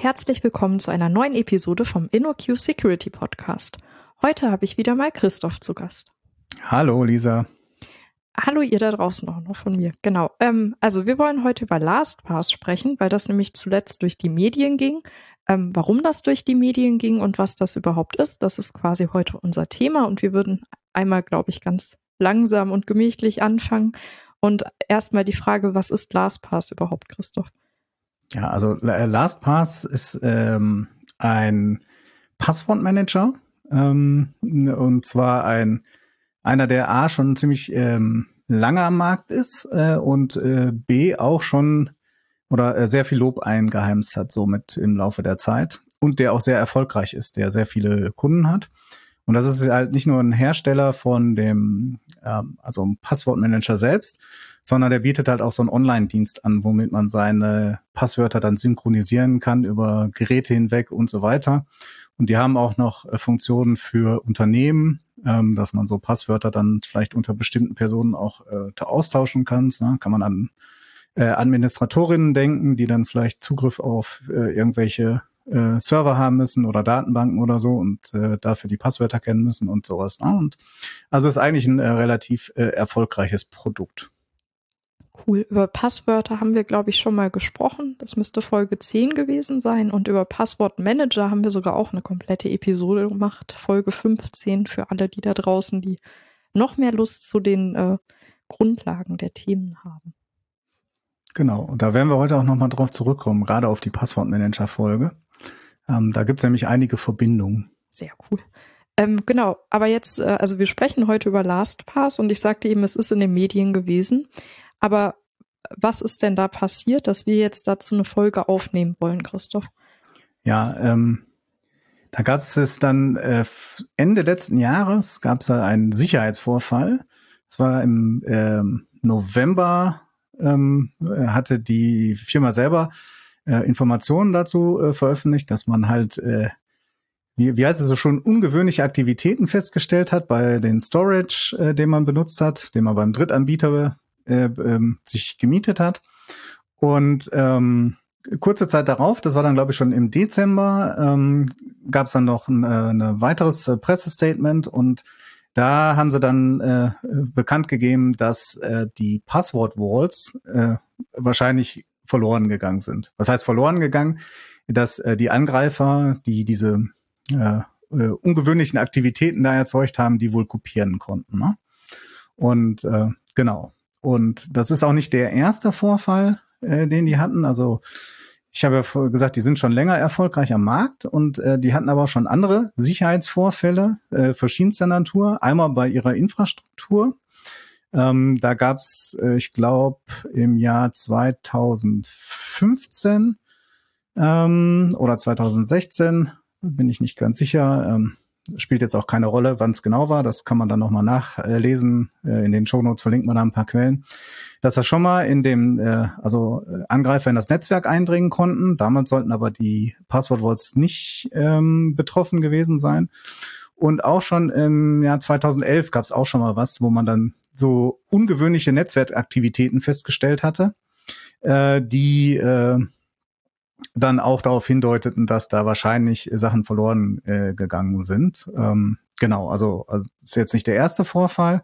Und herzlich willkommen zu einer neuen Episode vom InnoQ Security Podcast. Heute habe ich wieder mal Christoph zu Gast. Hallo Lisa. Hallo ihr da draußen auch noch von mir. Genau. Ähm, also wir wollen heute über LastPass sprechen, weil das nämlich zuletzt durch die Medien ging. Ähm, warum das durch die Medien ging und was das überhaupt ist, das ist quasi heute unser Thema. Und wir würden einmal, glaube ich, ganz langsam und gemächlich anfangen. Und erstmal die Frage, was ist LastPass überhaupt, Christoph? Ja, also äh, LastPass ist ähm, ein Passwortmanager ähm, und zwar ein einer, der A schon ziemlich ähm, lange am Markt ist äh, und äh, B auch schon oder äh, sehr viel Lob eingeheimst hat, somit im Laufe der Zeit und der auch sehr erfolgreich ist, der sehr viele Kunden hat. Und das ist halt nicht nur ein Hersteller von dem, ähm, also ein Passwortmanager selbst, sondern der bietet halt auch so einen Online-Dienst an, womit man seine Passwörter dann synchronisieren kann über Geräte hinweg und so weiter. Und die haben auch noch äh, Funktionen für Unternehmen, ähm, dass man so Passwörter dann vielleicht unter bestimmten Personen auch äh, austauschen kann. Ne? Kann man an äh, Administratorinnen denken, die dann vielleicht Zugriff auf äh, irgendwelche äh, Server haben müssen oder Datenbanken oder so und äh, dafür die Passwörter kennen müssen und sowas. Ne? Und also ist eigentlich ein äh, relativ äh, erfolgreiches Produkt. Cool. Über Passwörter haben wir, glaube ich, schon mal gesprochen. Das müsste Folge 10 gewesen sein. Und über Passwortmanager haben wir sogar auch eine komplette Episode gemacht. Folge 15 für alle, die da draußen, die noch mehr Lust zu den äh, Grundlagen der Themen haben. Genau. Und da werden wir heute auch nochmal drauf zurückkommen, gerade auf die Passwortmanager-Folge. Ähm, da gibt es nämlich einige Verbindungen. Sehr cool. Ähm, genau, aber jetzt, äh, also wir sprechen heute über LastPass und ich sagte eben, es ist in den Medien gewesen. Aber was ist denn da passiert, dass wir jetzt dazu eine Folge aufnehmen wollen, Christoph? Ja, ähm, da gab es dann äh, Ende letzten Jahres gab es da einen Sicherheitsvorfall. Es war im ähm, November ähm, hatte die Firma selber äh, Informationen dazu äh, veröffentlicht, dass man halt äh, wie, wie heißt es so schon ungewöhnliche Aktivitäten festgestellt hat bei den Storage, äh, den man benutzt hat, den man beim Drittanbieter äh, ähm, sich gemietet hat. Und ähm, kurze Zeit darauf, das war dann glaube ich schon im Dezember, ähm, gab es dann noch ein, äh, ein weiteres äh, Pressestatement und da haben sie dann äh, bekannt gegeben, dass äh, die Passwort-Walls äh, wahrscheinlich verloren gegangen sind. Was heißt verloren gegangen? Dass äh, die Angreifer, die diese äh, äh, ungewöhnlichen Aktivitäten da erzeugt haben, die wohl kopieren konnten. Ne? Und äh, genau, und das ist auch nicht der erste Vorfall, äh, den die hatten. Also ich habe ja gesagt, die sind schon länger erfolgreich am Markt und äh, die hatten aber auch schon andere Sicherheitsvorfälle äh, verschiedenster Natur. Einmal bei ihrer Infrastruktur. Ähm, da gab's, äh, ich glaube, im Jahr 2015 ähm, oder 2016, bin ich nicht ganz sicher, ähm, spielt jetzt auch keine Rolle, wann es genau war. Das kann man dann nochmal nachlesen. Äh, in den Shownotes verlinkt man da ein paar Quellen. Dass er schon mal in dem, äh, also äh, Angreifer in das Netzwerk eindringen konnten. Damals sollten aber die Passwortwalls nicht ähm, betroffen gewesen sein. Und auch schon im Jahr 2011 gab es auch schon mal was, wo man dann so ungewöhnliche Netzwerkaktivitäten festgestellt hatte, äh, die äh, dann auch darauf hindeuteten, dass da wahrscheinlich Sachen verloren äh, gegangen sind. Ähm, genau, also, also ist jetzt nicht der erste Vorfall.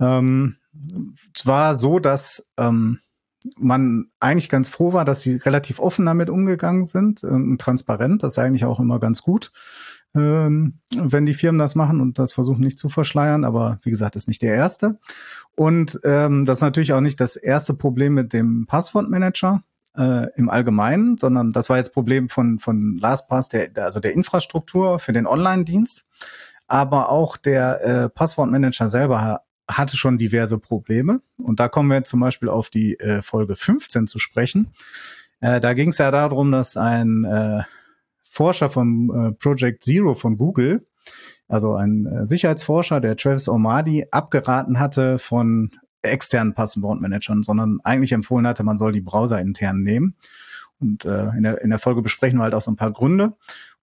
Ähm, es war so, dass ähm, man eigentlich ganz froh war, dass sie relativ offen damit umgegangen sind und transparent. Das ist eigentlich auch immer ganz gut, ähm, wenn die Firmen das machen und das versuchen nicht zu verschleiern. Aber wie gesagt, ist nicht der erste. Und ähm, das ist natürlich auch nicht das erste Problem mit dem Passwortmanager äh, im Allgemeinen, sondern das war jetzt Problem von, von LastPass, der, also der Infrastruktur für den Online-Dienst. Aber auch der äh, Passwortmanager selber hatte schon diverse Probleme. Und da kommen wir zum Beispiel auf die äh, Folge 15 zu sprechen. Äh, da ging es ja darum, dass ein äh, Forscher vom äh, Project Zero von Google, also ein äh, Sicherheitsforscher, der Travis Omadi, abgeraten hatte von externen Passwortmanagern, sondern eigentlich empfohlen hatte, man soll die Browser intern nehmen. Und äh, in, der, in der Folge besprechen wir halt auch so ein paar Gründe.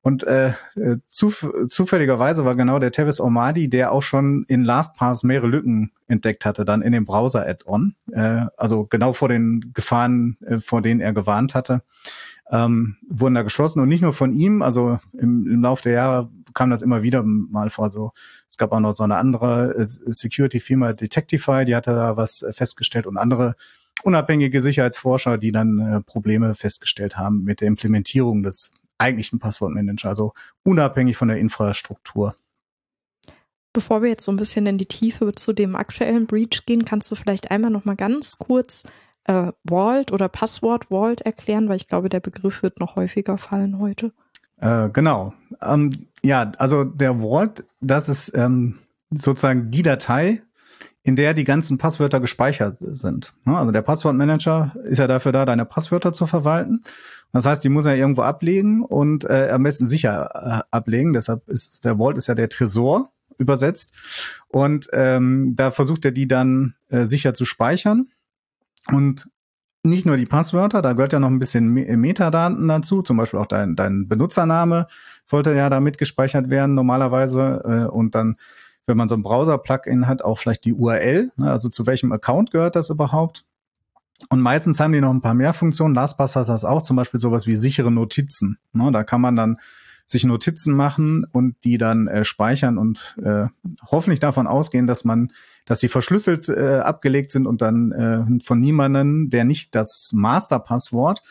Und äh, äh zuf zufälligerweise war genau der Tevis Omadi, der auch schon in LastPass mehrere Lücken entdeckt hatte, dann in dem Browser-Add-on. Äh, also genau vor den Gefahren, äh, vor denen er gewarnt hatte. ähm, wurden da geschlossen und nicht nur von ihm, also im, im Laufe der Jahre kam das immer wieder mal vor. So, es gab auch noch so eine andere äh, Security-Firma, Detectify, die hatte da was äh, festgestellt und andere unabhängige Sicherheitsforscher, die dann äh, Probleme festgestellt haben mit der Implementierung des eigentlichen Passwortmanager, also unabhängig von der Infrastruktur. Bevor wir jetzt so ein bisschen in die Tiefe zu dem aktuellen Breach gehen, kannst du vielleicht einmal noch mal ganz kurz äh, Vault oder Passwort Vault erklären, weil ich glaube, der Begriff wird noch häufiger fallen heute. Äh, genau. Ähm, ja, also der Vault, das ist ähm, sozusagen die Datei, in der die ganzen Passwörter gespeichert sind. Also der Passwortmanager ist ja dafür da, deine Passwörter zu verwalten. Das heißt, die muss er irgendwo ablegen und äh, am besten sicher äh, ablegen. Deshalb ist der Vault ist ja der Tresor übersetzt. Und ähm, da versucht er die dann äh, sicher zu speichern. Und nicht nur die Passwörter, da gehört ja noch ein bisschen Metadaten dazu, zum Beispiel auch dein, dein Benutzername sollte ja da mitgespeichert werden normalerweise äh, und dann, wenn man so ein Browser-Plugin hat, auch vielleicht die URL, ne, also zu welchem Account gehört das überhaupt. Und meistens haben die noch ein paar mehr Funktionen. LastPass hat das auch, zum Beispiel sowas wie sichere Notizen. Ne, da kann man dann sich Notizen machen und die dann äh, speichern und äh, hoffentlich davon ausgehen, dass man, dass sie verschlüsselt äh, abgelegt sind und dann äh, von niemanden, der nicht das Masterpasswort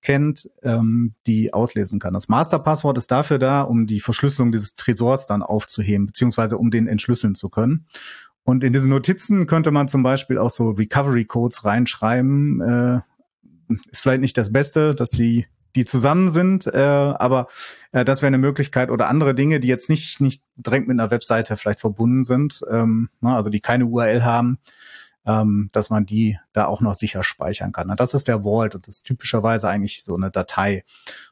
kennt, ähm, die auslesen kann. Das Masterpasswort ist dafür da, um die Verschlüsselung dieses Tresors dann aufzuheben, beziehungsweise um den entschlüsseln zu können. Und in diese Notizen könnte man zum Beispiel auch so Recovery Codes reinschreiben. Äh, ist vielleicht nicht das Beste, dass die die zusammen sind, äh, aber äh, das wäre eine Möglichkeit oder andere Dinge, die jetzt nicht nicht direkt mit einer Webseite vielleicht verbunden sind, ähm, ne, also die keine URL haben, ähm, dass man die da auch noch sicher speichern kann. Das ist der Vault und das ist typischerweise eigentlich so eine Datei.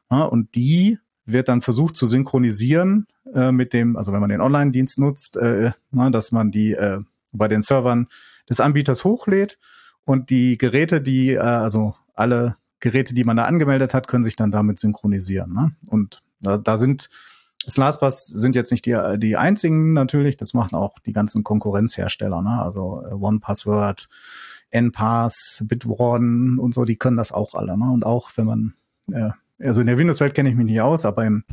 Ne, und die wird dann versucht zu synchronisieren äh, mit dem, also wenn man den Online-Dienst nutzt, äh, ne, dass man die äh, bei den Servern des Anbieters hochlädt und die Geräte, die äh, also alle Geräte, die man da angemeldet hat, können sich dann damit synchronisieren. Ne? Und da, da sind LastPass sind jetzt nicht die, die einzigen natürlich, das machen auch die ganzen Konkurrenzhersteller, ne? also äh, OnePassword, NPass, Bitwarden und so, die können das auch alle. Ne? Und auch wenn man, äh, also in der Windows-Welt kenne ich mich nicht aus, aber im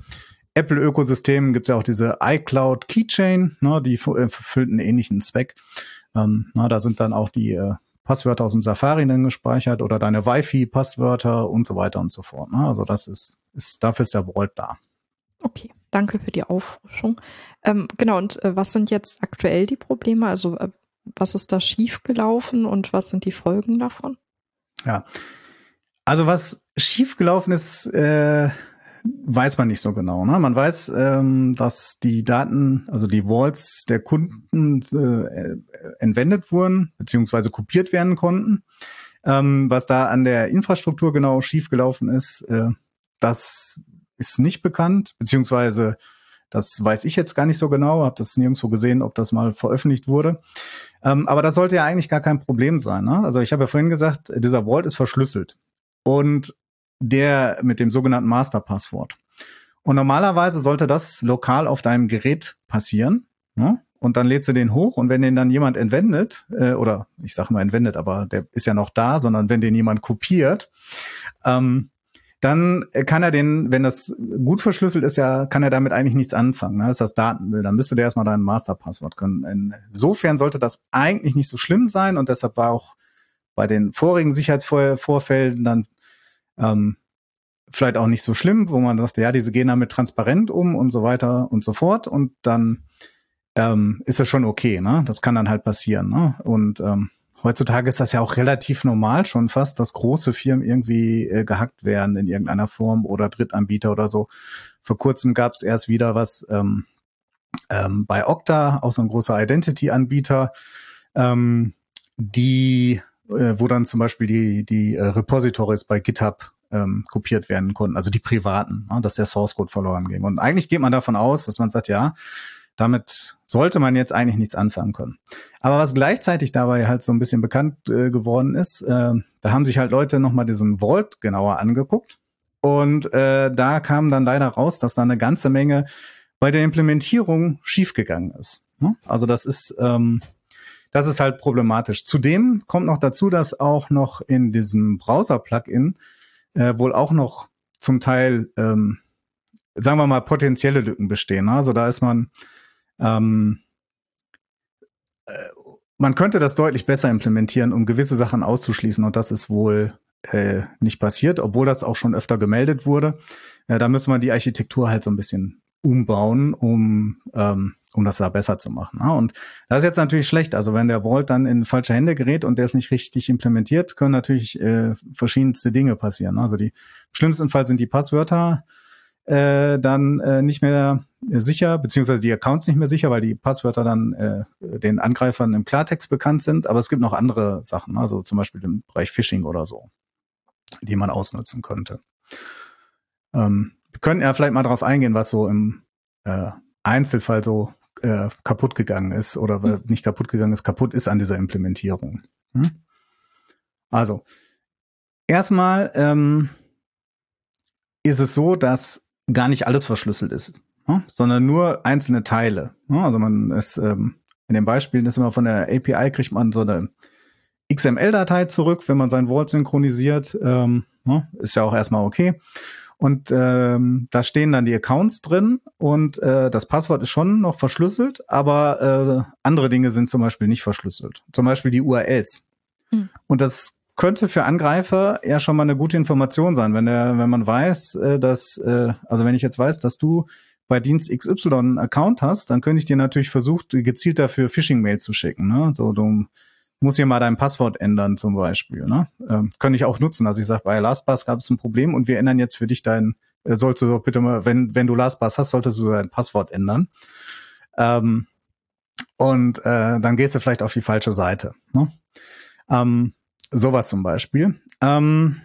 Apple-Ökosystem gibt es ja auch diese iCloud Keychain, ne? die erfüllt einen ähnlichen Zweck. Ähm, na, da sind dann auch die äh, Passwörter aus dem Safari dann gespeichert oder deine Wi-Fi-Passwörter und so weiter und so fort. Ne? Also das ist, ist, dafür ist der Vault da. Okay, danke für die Auffrischung. Ähm, genau, und äh, was sind jetzt aktuell die Probleme? Also äh, was ist da schiefgelaufen und was sind die Folgen davon? Ja, also was schiefgelaufen ist, äh, weiß man nicht so genau. Ne? Man weiß, ähm, dass die Daten, also die Vaults der Kunden äh, entwendet wurden, beziehungsweise kopiert werden konnten. Ähm, was da an der Infrastruktur genau schiefgelaufen ist, äh, das ist nicht bekannt, beziehungsweise das weiß ich jetzt gar nicht so genau, habe das nirgendwo gesehen, ob das mal veröffentlicht wurde. Ähm, aber das sollte ja eigentlich gar kein Problem sein. Ne? Also ich habe ja vorhin gesagt, dieser Vault ist verschlüsselt. Und der mit dem sogenannten Masterpasswort. Und normalerweise sollte das lokal auf deinem Gerät passieren. Ne? Und dann lädst du den hoch und wenn den dann jemand entwendet, äh, oder ich sage mal entwendet, aber der ist ja noch da, sondern wenn den jemand kopiert, ähm, dann kann er den, wenn das gut verschlüsselt ist, ja, kann er damit eigentlich nichts anfangen. Ne? Das ist das Datenmüll. Dann müsste der erstmal dein Masterpasswort können. Insofern sollte das eigentlich nicht so schlimm sein und deshalb war auch bei den vorigen Sicherheitsvorfällen dann ähm, vielleicht auch nicht so schlimm, wo man sagt, ja, diese gehen damit transparent um und so weiter und so fort. Und dann ähm, ist das schon okay, ne? Das kann dann halt passieren, ne? Und ähm, heutzutage ist das ja auch relativ normal schon fast, dass große Firmen irgendwie äh, gehackt werden in irgendeiner Form oder Drittanbieter oder so. Vor kurzem gab es erst wieder was ähm, ähm, bei Okta, auch so ein großer Identity-Anbieter, ähm, die äh, wo dann zum Beispiel die, die äh, Repositories bei GitHub ähm, kopiert werden konnten, also die privaten, ne, dass der Source Code verloren ging. Und eigentlich geht man davon aus, dass man sagt, ja, damit sollte man jetzt eigentlich nichts anfangen können. Aber was gleichzeitig dabei halt so ein bisschen bekannt äh, geworden ist, äh, da haben sich halt Leute nochmal diesen Vault genauer angeguckt. Und äh, da kam dann leider raus, dass da eine ganze Menge bei der Implementierung schiefgegangen ist. Ne? Also das ist ähm, das ist halt problematisch. Zudem kommt noch dazu, dass auch noch in diesem Browser-Plugin äh, wohl auch noch zum Teil, ähm, sagen wir mal, potenzielle Lücken bestehen. Also da ist man, ähm, äh, man könnte das deutlich besser implementieren, um gewisse Sachen auszuschließen. Und das ist wohl äh, nicht passiert, obwohl das auch schon öfter gemeldet wurde. Äh, da müssen wir die Architektur halt so ein bisschen umbauen, um, ähm, um das da besser zu machen. Ja? Und das ist jetzt natürlich schlecht. Also wenn der Vault dann in falsche Hände gerät und der ist nicht richtig implementiert, können natürlich äh, verschiedenste Dinge passieren. Also die im schlimmsten Fall sind die Passwörter äh, dann äh, nicht mehr sicher, beziehungsweise die Accounts nicht mehr sicher, weil die Passwörter dann äh, den Angreifern im Klartext bekannt sind. Aber es gibt noch andere Sachen, also zum Beispiel im Bereich Phishing oder so, die man ausnutzen könnte. Ähm, wir könnten ja vielleicht mal darauf eingehen, was so im äh, Einzelfall so äh, kaputt gegangen ist oder mhm. nicht kaputt gegangen ist, kaputt ist an dieser Implementierung. Hm? Also, erstmal ähm, ist es so, dass gar nicht alles verschlüsselt ist, ne? sondern nur einzelne Teile. Ne? Also man ist ähm, in den Beispielen ist immer von der API kriegt man so eine XML-Datei zurück, wenn man sein Vault synchronisiert. Ähm, ne? Ist ja auch erstmal okay. Und ähm, da stehen dann die Accounts drin und äh, das Passwort ist schon noch verschlüsselt, aber äh, andere Dinge sind zum Beispiel nicht verschlüsselt. Zum Beispiel die URLs. Hm. Und das könnte für Angreifer ja schon mal eine gute Information sein, wenn der, wenn man weiß, äh, dass, äh, also wenn ich jetzt weiß, dass du bei Dienst XY einen Account hast, dann könnte ich dir natürlich versucht, gezielt dafür Phishing-Mail zu schicken. Ne? So, du muss hier mal dein Passwort ändern zum Beispiel. Ne? Ähm, könnte ich auch nutzen. Also ich sage, bei LastPass gab es ein Problem und wir ändern jetzt für dich dein, äh, sollst du doch bitte mal, wenn, wenn du LastPass hast, solltest du dein Passwort ändern. Ähm, und äh, dann gehst du vielleicht auf die falsche Seite. Ne? Ähm, sowas zum Beispiel. Ähm,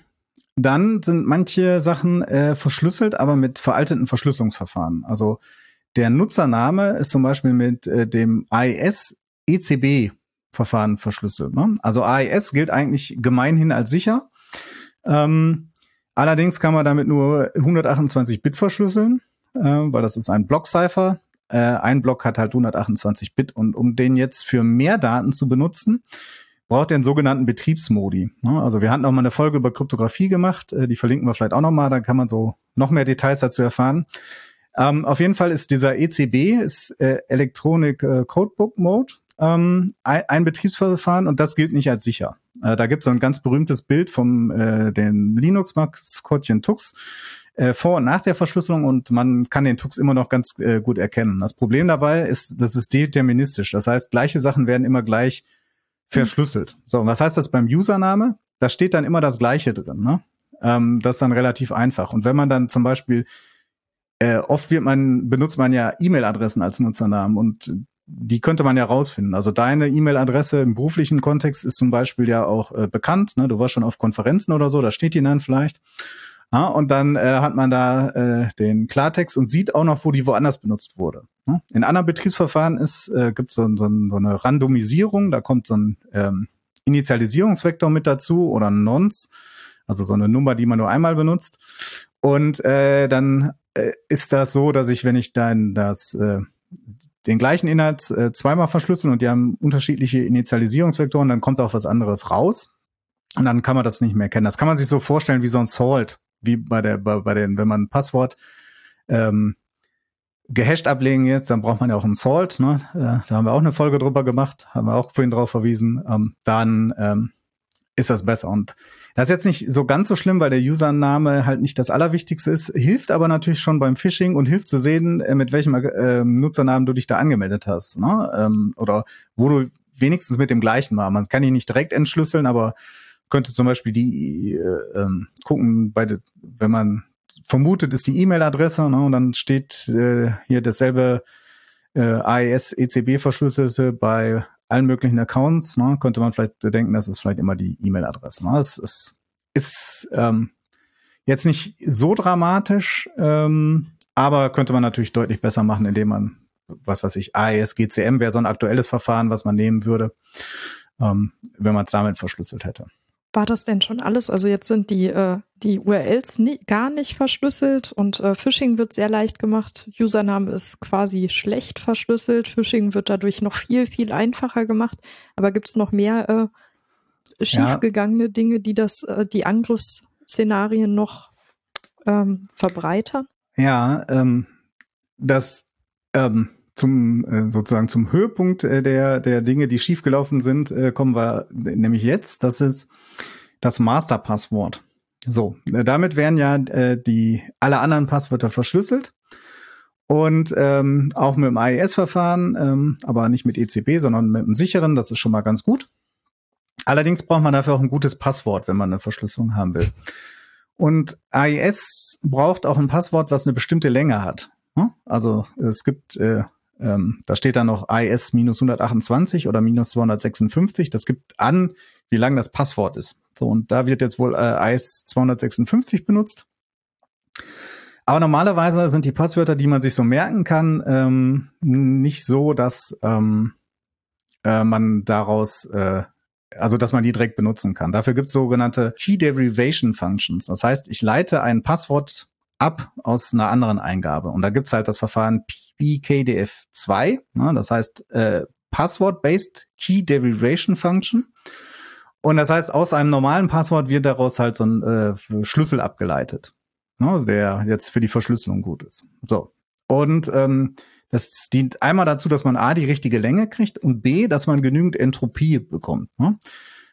dann sind manche Sachen äh, verschlüsselt, aber mit veralteten Verschlüsselungsverfahren. Also der Nutzername ist zum Beispiel mit äh, dem AES ECB Verfahren verschlüsselt. Ne? Also AES gilt eigentlich gemeinhin als sicher. Ähm, allerdings kann man damit nur 128 Bit verschlüsseln, äh, weil das ist ein Block-Cipher. Äh, ein Block hat halt 128 Bit und um den jetzt für mehr Daten zu benutzen, braucht er einen sogenannten Betriebsmodi. Ne? Also wir hatten auch mal eine Folge über Kryptographie gemacht, äh, die verlinken wir vielleicht auch noch mal, da kann man so noch mehr Details dazu erfahren. Ähm, auf jeden Fall ist dieser ECB, ist äh, Electronic äh, Codebook Mode ähm, ein, Betriebsverfahren und das gilt nicht als sicher. Äh, da gibt es so ein ganz berühmtes Bild vom äh, den Linux-Maskottchen Tux äh, vor und nach der Verschlüsselung und man kann den Tux immer noch ganz äh, gut erkennen. Das Problem dabei ist, das ist deterministisch. Das heißt, gleiche Sachen werden immer gleich verschlüsselt. So, und was heißt das beim Username? Da steht dann immer das Gleiche drin. Ne? Ähm, das ist dann relativ einfach. Und wenn man dann zum Beispiel äh, oft wird man benutzt man ja E-Mail-Adressen als Nutzernamen und die könnte man ja rausfinden. Also deine E-Mail-Adresse im beruflichen Kontext ist zum Beispiel ja auch äh, bekannt. Ne? Du warst schon auf Konferenzen oder so, da steht die dann vielleicht. Ja, und dann äh, hat man da äh, den Klartext und sieht auch noch, wo die woanders benutzt wurde. Ne? In anderen Betriebsverfahren ist äh, gibt so, so, so eine Randomisierung, da kommt so ein ähm, Initialisierungsvektor mit dazu oder ein Nonce, also so eine Nummer, die man nur einmal benutzt. Und äh, dann äh, ist das so, dass ich, wenn ich dann das äh, den gleichen Inhalt äh, zweimal verschlüsseln und die haben unterschiedliche Initialisierungsvektoren, dann kommt auch was anderes raus. Und dann kann man das nicht mehr kennen. Das kann man sich so vorstellen wie so ein Salt, wie bei der, bei, bei den, wenn man ein Passwort ähm, gehasht ablegen jetzt, dann braucht man ja auch ein Salt, ne? Äh, da haben wir auch eine Folge drüber gemacht, haben wir auch vorhin drauf verwiesen. Ähm, dann ähm, ist das besser. Und das ist jetzt nicht so ganz so schlimm, weil der Username halt nicht das Allerwichtigste ist, hilft aber natürlich schon beim Phishing und hilft zu sehen, äh, mit welchem äh, Nutzernamen du dich da angemeldet hast. Ne? Ähm, oder wo du wenigstens mit dem gleichen war. Man kann ihn nicht direkt entschlüsseln, aber könnte zum Beispiel die äh, ähm, gucken, bei de, wenn man vermutet, ist die E-Mail-Adresse ne, und dann steht äh, hier dasselbe äh, AES ECB verschlüsselte bei allen möglichen Accounts, ne, könnte man vielleicht denken, das ist vielleicht immer die E-Mail-Adresse. Ne? Es, es ist ähm, jetzt nicht so dramatisch, ähm, aber könnte man natürlich deutlich besser machen, indem man, was weiß ich, AES, GCM wäre so ein aktuelles Verfahren, was man nehmen würde, ähm, wenn man es damit verschlüsselt hätte. War das denn schon alles? Also jetzt sind die, äh, die URLs nie, gar nicht verschlüsselt und äh, Phishing wird sehr leicht gemacht. Username ist quasi schlecht verschlüsselt. Phishing wird dadurch noch viel, viel einfacher gemacht. Aber gibt es noch mehr äh, schiefgegangene ja. Dinge, die das, äh, die Angriffsszenarien noch ähm, verbreitern? Ja, ähm, das ähm, zum äh, sozusagen zum Höhepunkt äh, der der Dinge, die schiefgelaufen sind, äh, kommen wir nämlich jetzt. Das ist das Masterpasswort. So, damit werden ja die alle anderen Passwörter verschlüsselt und ähm, auch mit dem AES-Verfahren, ähm, aber nicht mit ECB, sondern mit einem sicheren. Das ist schon mal ganz gut. Allerdings braucht man dafür auch ein gutes Passwort, wenn man eine Verschlüsselung haben will. Und AES braucht auch ein Passwort, was eine bestimmte Länge hat. Also es gibt äh, ähm, da steht dann noch IS minus 128 oder minus 256. Das gibt an, wie lang das Passwort ist. So, und da wird jetzt wohl äh, IS 256 benutzt. Aber normalerweise sind die Passwörter, die man sich so merken kann, ähm, nicht so, dass ähm, äh, man daraus, äh, also dass man die direkt benutzen kann. Dafür gibt es sogenannte Key Derivation Functions. Das heißt, ich leite ein Passwort ab aus einer anderen Eingabe. Und da gibt's halt das Verfahren PKDF2, ne, das heißt äh, Password-Based Key Derivation Function. Und das heißt, aus einem normalen Passwort wird daraus halt so ein äh, Schlüssel abgeleitet, ne, der jetzt für die Verschlüsselung gut ist. So. Und ähm, das dient einmal dazu, dass man A, die richtige Länge kriegt und B, dass man genügend Entropie bekommt. Ne?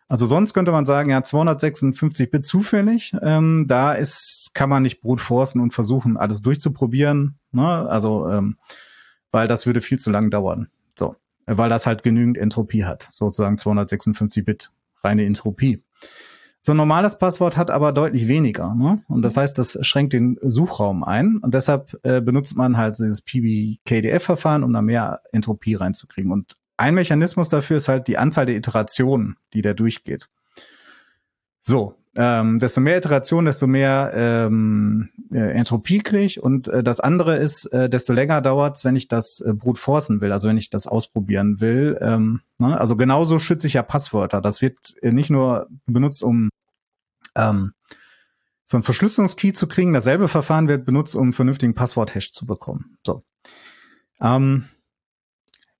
Also sonst könnte man sagen, ja, 256 Bit zufällig. Ähm, da ist, kann man nicht brute forcen und versuchen, alles durchzuprobieren. Ne? Also, ähm, weil das würde viel zu lang dauern. So, weil das halt genügend Entropie hat, sozusagen 256 Bit reine Entropie. So ein normales Passwort hat aber deutlich weniger. Ne? Und das heißt, das schränkt den Suchraum ein. Und deshalb äh, benutzt man halt dieses PBKDF-Verfahren, um da mehr Entropie reinzukriegen. Und ein Mechanismus dafür ist halt die Anzahl der Iterationen, die der durchgeht. So, ähm, desto mehr Iterationen, desto mehr ähm, äh, Entropie kriege ich. Und äh, das andere ist, äh, desto länger dauert's, wenn ich das äh, brute forcen will, also wenn ich das ausprobieren will. Ähm, ne? Also genauso schütze ich ja Passwörter. Das wird äh, nicht nur benutzt, um ähm, so ein Verschlüsselungskey zu kriegen. Dasselbe Verfahren wird benutzt, um einen vernünftigen Passwort-Hash zu bekommen. So. Ähm,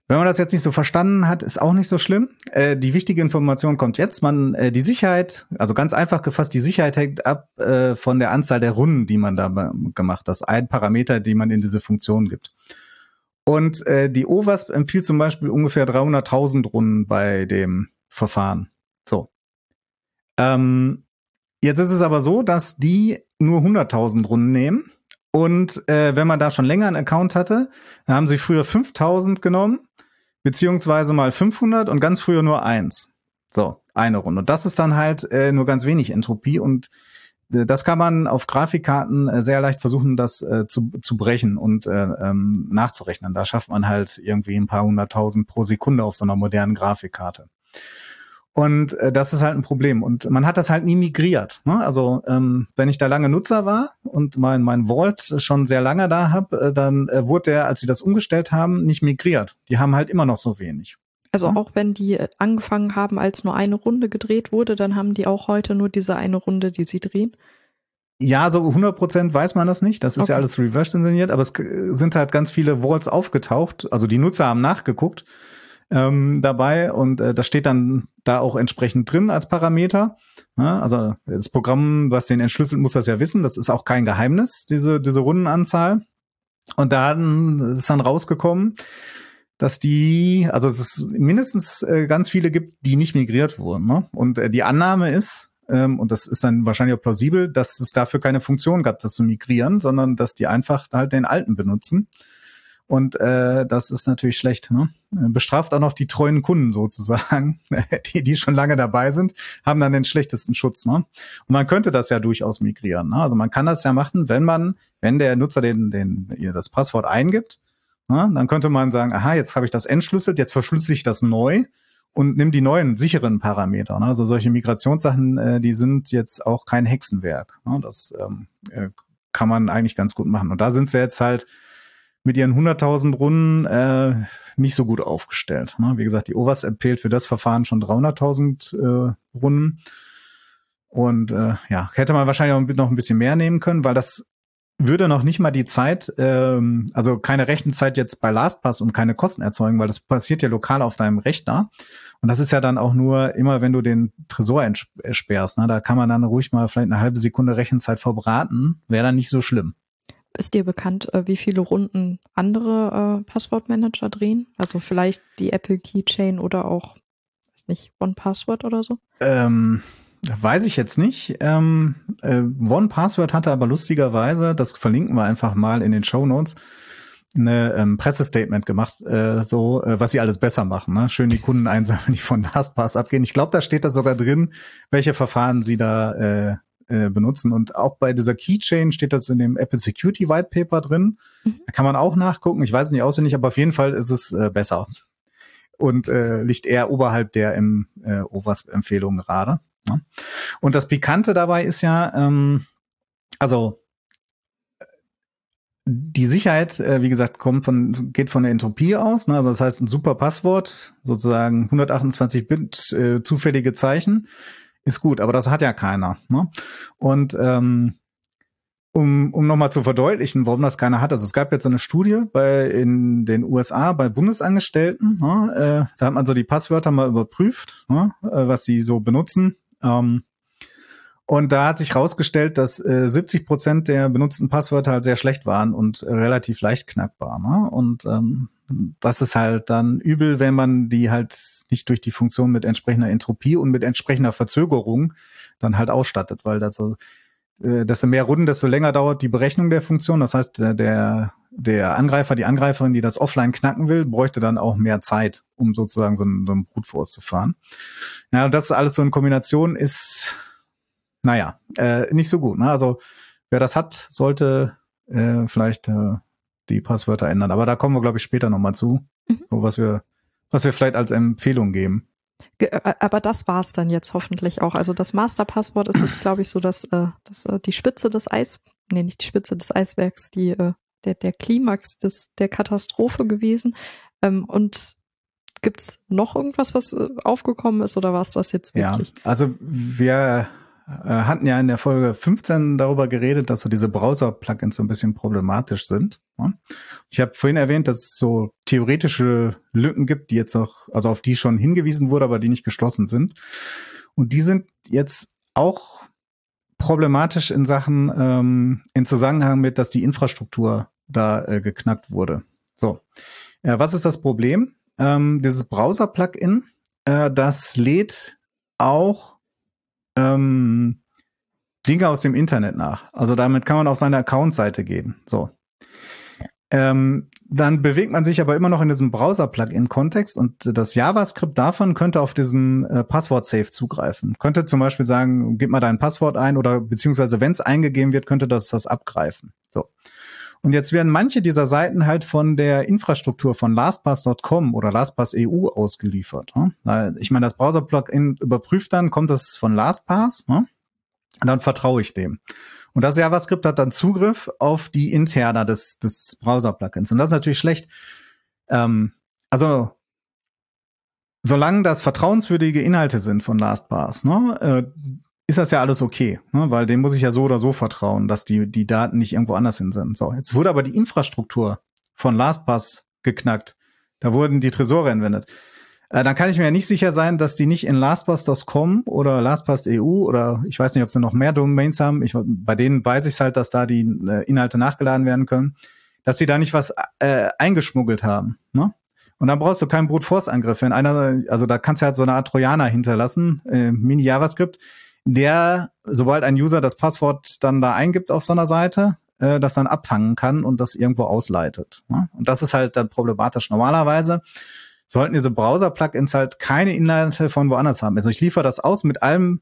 wenn man das jetzt nicht so verstanden hat, ist auch nicht so schlimm. Äh, die wichtige Information kommt jetzt. Man äh, die Sicherheit, also ganz einfach gefasst, die Sicherheit hängt ab äh, von der Anzahl der Runden, die man da gemacht. Das ist ein Parameter, die man in diese Funktion gibt. Und äh, die OWASP empfiehlt zum Beispiel ungefähr 300.000 Runden bei dem Verfahren. So. Ähm, jetzt ist es aber so, dass die nur 100.000 Runden nehmen. Und äh, wenn man da schon länger einen Account hatte, dann haben sie früher 5000 genommen beziehungsweise mal 500 und ganz früher nur eins. So, eine Runde. Und das ist dann halt äh, nur ganz wenig Entropie und äh, das kann man auf Grafikkarten äh, sehr leicht versuchen, das äh, zu, zu brechen und äh, ähm, nachzurechnen. Da schafft man halt irgendwie ein paar hunderttausend pro Sekunde auf so einer modernen Grafikkarte. Und äh, das ist halt ein Problem. Und man hat das halt nie migriert. Ne? Also ähm, wenn ich da lange Nutzer war und mein, mein Vault schon sehr lange da habe, äh, dann äh, wurde der, als sie das umgestellt haben, nicht migriert. Die haben halt immer noch so wenig. Also auch wenn die äh, angefangen haben, als nur eine Runde gedreht wurde, dann haben die auch heute nur diese eine Runde, die sie drehen. Ja, so 100 Prozent weiß man das nicht. Das ist okay. ja alles reverse inszeniert, aber es sind halt ganz viele Vaults aufgetaucht. Also die Nutzer haben nachgeguckt ähm, dabei und äh, das steht dann da auch entsprechend drin als Parameter. Ja, also das Programm, was den entschlüsselt, muss das ja wissen. Das ist auch kein Geheimnis, diese, diese Rundenanzahl. Und da ist dann rausgekommen, dass die, also es ist mindestens äh, ganz viele gibt, die nicht migriert wurden. Ne? Und äh, die Annahme ist, ähm, und das ist dann wahrscheinlich auch plausibel, dass es dafür keine Funktion gab, das zu migrieren, sondern dass die einfach halt den alten benutzen. Und äh, das ist natürlich schlecht. Ne? Bestraft auch noch die treuen Kunden sozusagen, die, die schon lange dabei sind, haben dann den schlechtesten Schutz. Ne? Und man könnte das ja durchaus migrieren. Ne? Also man kann das ja machen, wenn man, wenn der Nutzer den, den, ihr das Passwort eingibt, ne? dann könnte man sagen, aha, jetzt habe ich das entschlüsselt, jetzt verschlüssel ich das neu und nimm die neuen sicheren Parameter. Ne? Also solche Migrationssachen, äh, die sind jetzt auch kein Hexenwerk. Ne? Das ähm, äh, kann man eigentlich ganz gut machen. Und da sind sie jetzt halt mit ihren 100.000 Runden äh, nicht so gut aufgestellt. Ne? Wie gesagt, die OWAS empfiehlt für das Verfahren schon 300.000 äh, Runden. Und äh, ja, hätte man wahrscheinlich auch noch ein bisschen mehr nehmen können, weil das würde noch nicht mal die Zeit, ähm, also keine Rechenzeit jetzt bei LastPass und keine Kosten erzeugen, weil das passiert ja lokal auf deinem Rechner. Und das ist ja dann auch nur immer, wenn du den Tresor entsperrst. Ne? Da kann man dann ruhig mal vielleicht eine halbe Sekunde Rechenzeit verbraten. Wäre dann nicht so schlimm. Ist dir bekannt, äh, wie viele Runden andere äh, Passwortmanager drehen? Also vielleicht die Apple Keychain oder auch, ist nicht, One Password oder so? Ähm, weiß ich jetzt nicht. Ähm, äh, One Password hatte aber lustigerweise, das verlinken wir einfach mal in den Show Notes, eine ähm, Pressestatement gemacht, äh, so äh, was sie alles besser machen. Ne? Schön die Kunden einsammeln, die von LastPass abgehen. Ich glaube, da steht da sogar drin, welche Verfahren sie da äh, äh, benutzen. Und auch bei dieser Keychain steht das in dem Apple Security White Paper drin. Mhm. Da kann man auch nachgucken. Ich weiß nicht auswendig, aber auf jeden Fall ist es äh, besser und äh, liegt eher oberhalb der im äh, OWASP-Empfehlung gerade. Ne? Und das Pikante dabei ist ja, ähm, also die Sicherheit, äh, wie gesagt, kommt von, geht von der Entropie aus. Ne? Also das heißt, ein super Passwort, sozusagen 128 Bit äh, zufällige Zeichen, ist gut, aber das hat ja keiner. Ne? Und ähm, um, um nochmal zu verdeutlichen, warum das keiner hat. Also es gab jetzt so eine Studie bei in den USA bei Bundesangestellten. Ne? Äh, da hat man so die Passwörter mal überprüft, ne? äh, was sie so benutzen. Ähm, und da hat sich herausgestellt, dass äh, 70 Prozent der benutzten Passwörter halt sehr schlecht waren und relativ leicht knackbar. Ne? Und ähm, das ist halt dann übel, wenn man die halt nicht durch die Funktion mit entsprechender Entropie und mit entsprechender Verzögerung dann halt ausstattet, weil das so, äh, desto mehr Runden, desto länger dauert die Berechnung der Funktion. Das heißt, der, der, der Angreifer, die Angreiferin, die das offline knacken will, bräuchte dann auch mehr Zeit, um sozusagen so einen, so einen Brute Force zu fahren. Ja, das alles so in Kombination ist naja, äh, nicht so gut. Ne? Also wer das hat, sollte äh, vielleicht äh, die Passwörter ändern. Aber da kommen wir, glaube ich, später nochmal zu, mhm. so, was wir, was wir vielleicht als Empfehlung geben. Äh, aber das war's dann jetzt hoffentlich auch. Also das Masterpasswort ist jetzt, glaube ich, so, dass, äh, dass äh, die Spitze des Eis, nee, nicht die Spitze des Eisbergs, die äh, der der Klimax des der Katastrophe gewesen. Ähm, und gibt's noch irgendwas, was äh, aufgekommen ist, oder war's das jetzt wirklich? Ja, also wir äh, hatten ja in der Folge 15 darüber geredet, dass so diese Browser-Plugins so ein bisschen problematisch sind. Ich habe vorhin erwähnt, dass es so theoretische Lücken gibt, die jetzt auch, also auf die schon hingewiesen wurde, aber die nicht geschlossen sind. Und die sind jetzt auch problematisch in Sachen, ähm, in Zusammenhang mit, dass die Infrastruktur da äh, geknackt wurde. So, äh, was ist das Problem? Ähm, dieses Browser-Plugin, äh, das lädt auch ähm, Dinge aus dem Internet nach. Also damit kann man auf seine Account-Seite gehen. So. Ähm, dann bewegt man sich aber immer noch in diesem Browser-Plugin-Kontext und das JavaScript davon könnte auf diesen äh, Passwort-Safe zugreifen. Könnte zum Beispiel sagen, gib mal dein Passwort ein oder beziehungsweise wenn es eingegeben wird, könnte das das abgreifen. So. Und jetzt werden manche dieser Seiten halt von der Infrastruktur von LastPass.com oder LastPass EU ausgeliefert. Ne? Ich meine, das Browser-Plugin überprüft dann, kommt das von LastPass? Ne? Und dann vertraue ich dem. Und das JavaScript hat dann Zugriff auf die Interna des, des Browser-Plugins. Und das ist natürlich schlecht. Ähm, also, solange das vertrauenswürdige Inhalte sind von LastPass, ne, äh, ist das ja alles okay, ne? weil dem muss ich ja so oder so vertrauen, dass die, die Daten nicht irgendwo anders hin sind. So, jetzt wurde aber die Infrastruktur von LastPass geknackt. Da wurden die Tresore entwendet. Äh, dann kann ich mir ja nicht sicher sein, dass die nicht in LastPass.com oder LastPass.eu oder ich weiß nicht, ob sie noch mehr Domains haben. Ich, bei denen weiß ich halt, dass da die äh, Inhalte nachgeladen werden können, dass sie da nicht was äh, eingeschmuggelt haben. Ne? Und dann brauchst du keinen Brute Force Angriff. Wenn einer, also da kannst du halt so eine Art Trojaner hinterlassen, äh, Mini JavaScript der, sobald ein User das Passwort dann da eingibt auf so einer Seite, äh, das dann abfangen kann und das irgendwo ausleitet. Ne? Und das ist halt dann problematisch. Normalerweise sollten diese Browser-Plugins halt keine Inhalte von woanders haben. Also ich liefere das aus mit allem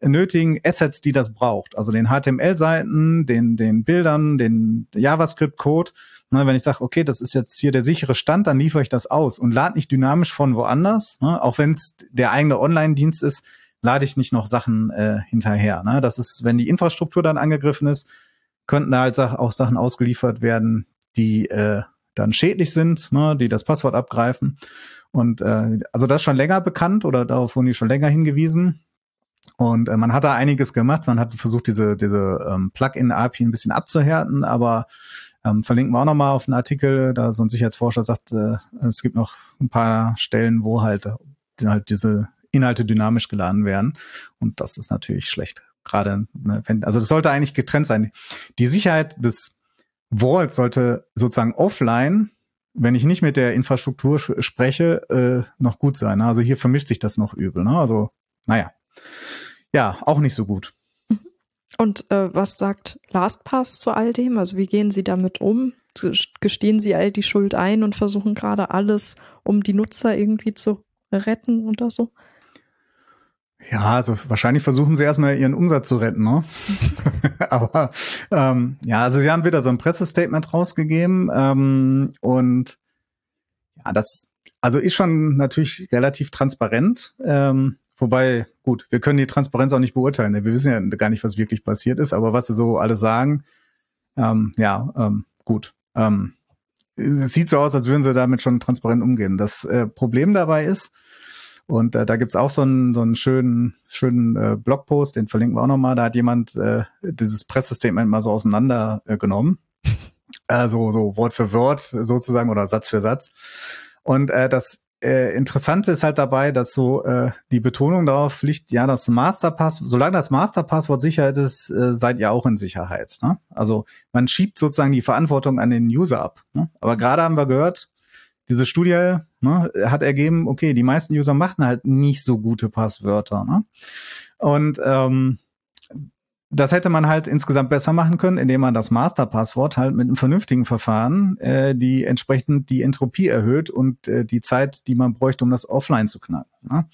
nötigen Assets, die das braucht. Also den HTML-Seiten, den, den Bildern, den JavaScript-Code. Ne, wenn ich sage, okay, das ist jetzt hier der sichere Stand, dann liefere ich das aus und lade nicht dynamisch von woanders, ne, auch wenn es der eigene Online-Dienst ist, lade ich nicht noch Sachen äh, hinterher. Ne? Das ist, wenn die Infrastruktur dann angegriffen ist, könnten da halt auch Sachen ausgeliefert werden, die äh, dann schädlich sind, ne? die das Passwort abgreifen. Und äh, also das ist schon länger bekannt oder darauf wurden die schon länger hingewiesen. Und äh, man hat da einiges gemacht. Man hat versucht, diese, diese ähm, Plugin-API ein bisschen abzuhärten, aber ähm, verlinken wir auch nochmal auf einen Artikel, da so ein Sicherheitsforscher sagt, äh, es gibt noch ein paar Stellen, wo halt, halt diese Inhalte dynamisch geladen werden. Und das ist natürlich schlecht. Gerade, ne, wenn, also das sollte eigentlich getrennt sein. Die Sicherheit des Vaults sollte sozusagen offline, wenn ich nicht mit der Infrastruktur spreche, äh, noch gut sein. Also hier vermischt sich das noch übel. Ne? Also, naja. Ja, auch nicht so gut. Und äh, was sagt LastPass zu all dem? Also wie gehen Sie damit um? Gestehen Sie all die Schuld ein und versuchen gerade alles, um die Nutzer irgendwie zu retten oder so? Ja, also wahrscheinlich versuchen sie erstmal ihren Umsatz zu retten, ne? Aber ähm, ja, also sie haben wieder so ein Pressestatement rausgegeben ähm, und ja, das also ist schon natürlich relativ transparent. Ähm, wobei, gut, wir können die Transparenz auch nicht beurteilen. Ne? Wir wissen ja gar nicht, was wirklich passiert ist, aber was sie so alle sagen, ähm, ja, ähm, gut. Ähm, es sieht so aus, als würden sie damit schon transparent umgehen. Das äh, Problem dabei ist, und äh, da gibt's auch so einen, so einen schönen, schönen äh, Blogpost, den verlinken wir auch nochmal. Da hat jemand äh, dieses Pressestatement mal so auseinandergenommen. Äh, also so Wort für Wort sozusagen oder Satz für Satz. Und äh, das äh, Interessante ist halt dabei, dass so äh, die Betonung darauf liegt, ja, das Masterpass, solange das Masterpasswort Sicherheit ist, äh, seid ihr auch in Sicherheit. Ne? Also man schiebt sozusagen die Verantwortung an den User ab. Ne? Aber gerade haben wir gehört, diese Studie ne, hat ergeben, okay, die meisten User machen halt nicht so gute Passwörter. Ne? Und ähm, das hätte man halt insgesamt besser machen können, indem man das Masterpasswort halt mit einem vernünftigen Verfahren äh, die entsprechend die Entropie erhöht und äh, die Zeit, die man bräuchte, um das offline zu knacken. Ne?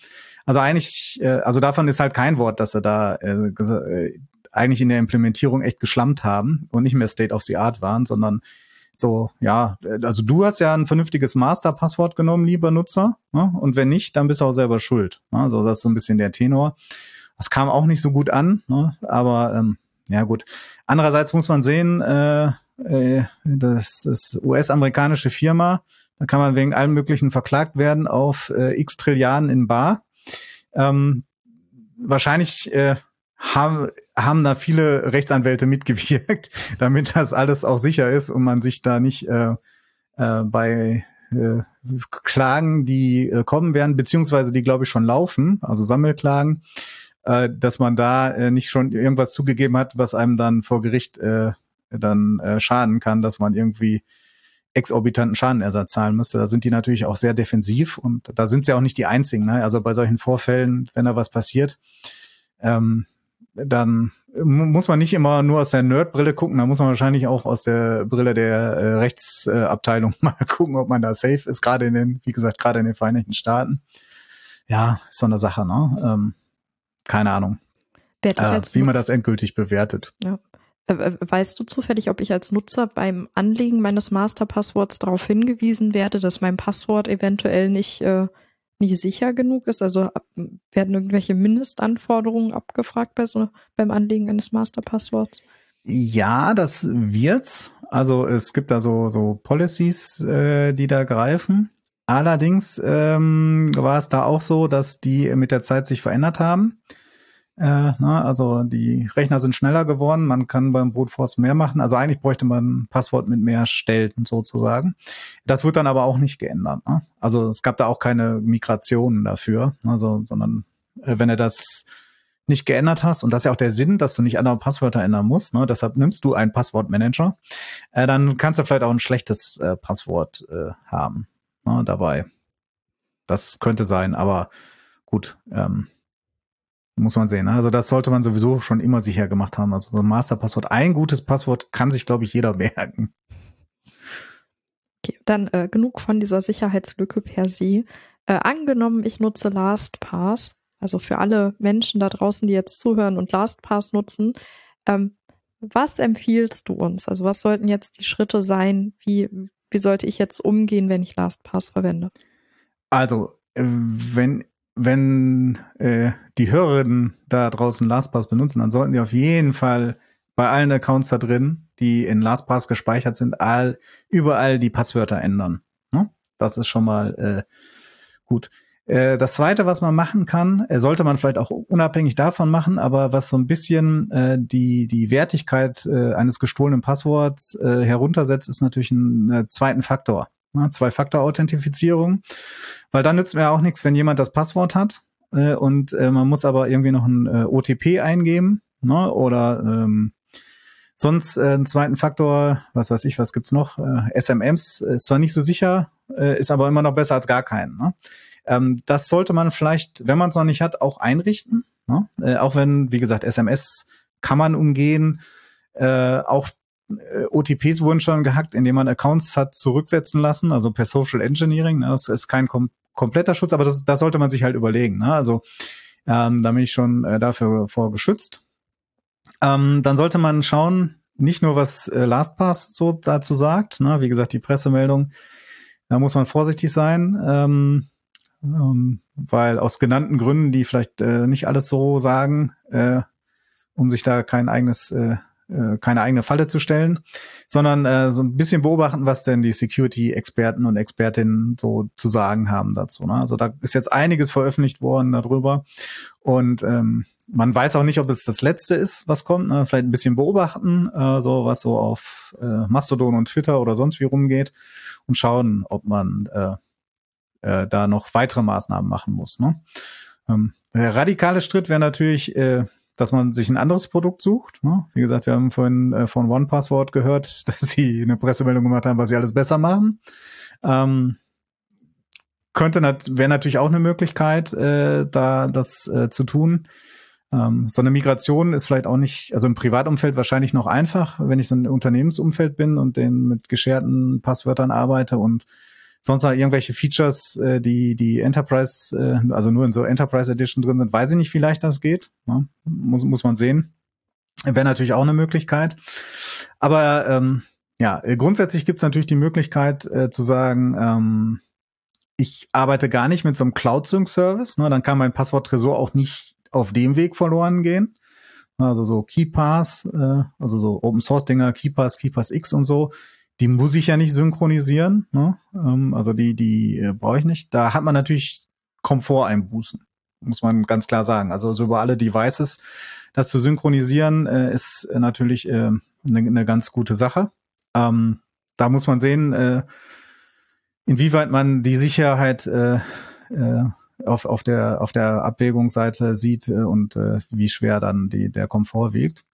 Also eigentlich, äh, also davon ist halt kein Wort, dass sie da äh, äh, eigentlich in der Implementierung echt geschlammt haben und nicht mehr State of the Art waren, sondern so, ja, also du hast ja ein vernünftiges Masterpasswort genommen, lieber Nutzer. Ne? Und wenn nicht, dann bist du auch selber schuld. Ne? Also das ist so ein bisschen der Tenor. Das kam auch nicht so gut an, ne? aber ähm, ja gut. Andererseits muss man sehen, äh, äh, das ist US-amerikanische Firma, da kann man wegen allem Möglichen verklagt werden auf äh, x Trilliarden in Bar. Ähm, wahrscheinlich äh, haben, haben da viele Rechtsanwälte mitgewirkt, damit das alles auch sicher ist und man sich da nicht äh, äh, bei äh, Klagen, die äh, kommen werden, beziehungsweise die, glaube ich, schon laufen, also Sammelklagen, äh, dass man da äh, nicht schon irgendwas zugegeben hat, was einem dann vor Gericht äh, dann äh, schaden kann, dass man irgendwie exorbitanten Schadenersatz zahlen müsste. Da sind die natürlich auch sehr defensiv und da sind sie auch nicht die einzigen. Ne? Also bei solchen Vorfällen, wenn da was passiert, ähm, dann muss man nicht immer nur aus der Nerdbrille gucken, da muss man wahrscheinlich auch aus der Brille der äh, Rechtsabteilung mal gucken, ob man da safe ist, gerade in den, wie gesagt, gerade in den Vereinigten Staaten. Ja, ist so eine Sache, ne? Ähm, keine Ahnung. Äh, wie man das endgültig bewertet. Ja. Äh, äh, weißt du zufällig, ob ich als Nutzer beim Anlegen meines Masterpassworts darauf hingewiesen werde, dass mein Passwort eventuell nicht äh, nicht sicher genug ist? Also werden irgendwelche Mindestanforderungen abgefragt bei so, beim Anlegen eines Masterpassworts? Ja, das wird's. Also es gibt da so, so Policies, äh, die da greifen. Allerdings ähm, war es da auch so, dass die mit der Zeit sich verändert haben. Äh, na, also die Rechner sind schneller geworden, man kann beim Brute Force mehr machen. Also eigentlich bräuchte man ein Passwort mit mehr Stellen sozusagen. Das wird dann aber auch nicht geändert. Ne? Also es gab da auch keine Migrationen dafür, also, sondern äh, wenn er das nicht geändert hast, und das ist ja auch der Sinn, dass du nicht andere Passwörter ändern musst, ne? deshalb nimmst du einen Passwortmanager, äh, dann kannst du vielleicht auch ein schlechtes äh, Passwort äh, haben ne, dabei. Das könnte sein, aber gut, ähm, muss man sehen. Ne? Also das sollte man sowieso schon immer sicher gemacht haben. Also so ein Masterpasswort, ein gutes Passwort kann sich, glaube ich, jeder merken. Okay, dann äh, genug von dieser Sicherheitslücke per se. Äh, angenommen, ich nutze LastPass, also für alle Menschen da draußen, die jetzt zuhören und LastPass nutzen, ähm, was empfiehlst du uns? Also was sollten jetzt die Schritte sein? Wie, wie sollte ich jetzt umgehen, wenn ich LastPass verwende? Also, äh, wenn wenn äh, die Hörerinnen da draußen LastPass benutzen, dann sollten sie auf jeden Fall bei allen Accounts da drin, die in LastPass gespeichert sind, all, überall die Passwörter ändern. Ne? Das ist schon mal äh, gut. Äh, das zweite, was man machen kann, äh, sollte man vielleicht auch unabhängig davon machen, aber was so ein bisschen äh, die, die Wertigkeit äh, eines gestohlenen Passworts äh, heruntersetzt, ist natürlich ein äh, zweiten Faktor. Ne? Zwei-Faktor-Authentifizierung. Weil dann nützt mir auch nichts, wenn jemand das Passwort hat äh, und äh, man muss aber irgendwie noch ein äh, OTP eingeben ne? oder ähm, sonst äh, einen zweiten Faktor, was weiß ich, was gibt's noch? Äh, SMMs ist zwar nicht so sicher, äh, ist aber immer noch besser als gar keinen. Ne? Ähm, das sollte man vielleicht, wenn man es noch nicht hat, auch einrichten. Ne? Äh, auch wenn, wie gesagt, SMS kann man umgehen. Äh, auch äh, OTPs wurden schon gehackt, indem man Accounts hat zurücksetzen lassen, also per Social Engineering. Ne? Das ist kein kom kompletter Schutz, aber das, das sollte man sich halt überlegen. Ne? Also ähm, da bin ich schon äh, dafür vor geschützt. Ähm, dann sollte man schauen, nicht nur was äh, LastPass so dazu sagt, ne? wie gesagt, die Pressemeldung, da muss man vorsichtig sein. Ähm, ähm, weil aus genannten Gründen, die vielleicht äh, nicht alles so sagen, äh, um sich da kein eigenes, äh, äh, keine eigene Falle zu stellen, sondern äh, so ein bisschen beobachten, was denn die Security-Experten und Expertinnen so zu sagen haben dazu. Ne? Also da ist jetzt einiges veröffentlicht worden darüber und ähm, man weiß auch nicht, ob es das letzte ist, was kommt. Ne? Vielleicht ein bisschen beobachten, äh, so was so auf äh, Mastodon und Twitter oder sonst wie rumgeht und schauen, ob man äh, äh, da noch weitere Maßnahmen machen muss. Ne? Ähm, der radikale Schritt wäre natürlich, äh, dass man sich ein anderes Produkt sucht. Ne? Wie gesagt, wir haben vorhin äh, von OnePassword gehört, dass sie eine Pressemeldung gemacht haben, was sie alles besser machen. Ähm, könnte nat wäre natürlich auch eine Möglichkeit, äh, da das äh, zu tun. Ähm, so eine Migration ist vielleicht auch nicht, also im Privatumfeld wahrscheinlich noch einfach, wenn ich so ein Unternehmensumfeld bin und den mit gescherten Passwörtern arbeite und sonst noch irgendwelche Features, äh, die die Enterprise, äh, also nur in so Enterprise Edition drin sind, weiß ich nicht, wie leicht das geht. Ne? Muss, muss man sehen. Wäre natürlich auch eine Möglichkeit. Aber ähm, ja, äh, grundsätzlich gibt es natürlich die Möglichkeit äh, zu sagen, ähm, ich arbeite gar nicht mit so einem Cloud-Sync-Service. Ne? Dann kann mein Passwort-Tresor auch nicht auf dem Weg verloren gehen. Also so KeyPass, äh, also so Open-Source-Dinger, KeyPass, KeyPass X und so, die muss ich ja nicht synchronisieren. Ne? Ähm, also die, die äh, brauche ich nicht. Da hat man natürlich Komfort-Einbußen, muss man ganz klar sagen. Also so über alle Devices das zu synchronisieren, äh, ist natürlich äh, eine, eine ganz gute Sache. Ähm, da muss man sehen, äh, inwieweit man die Sicherheit äh, äh, auf, auf, der, auf der Abwägungsseite sieht äh, und äh, wie schwer dann die, der Komfort wiegt.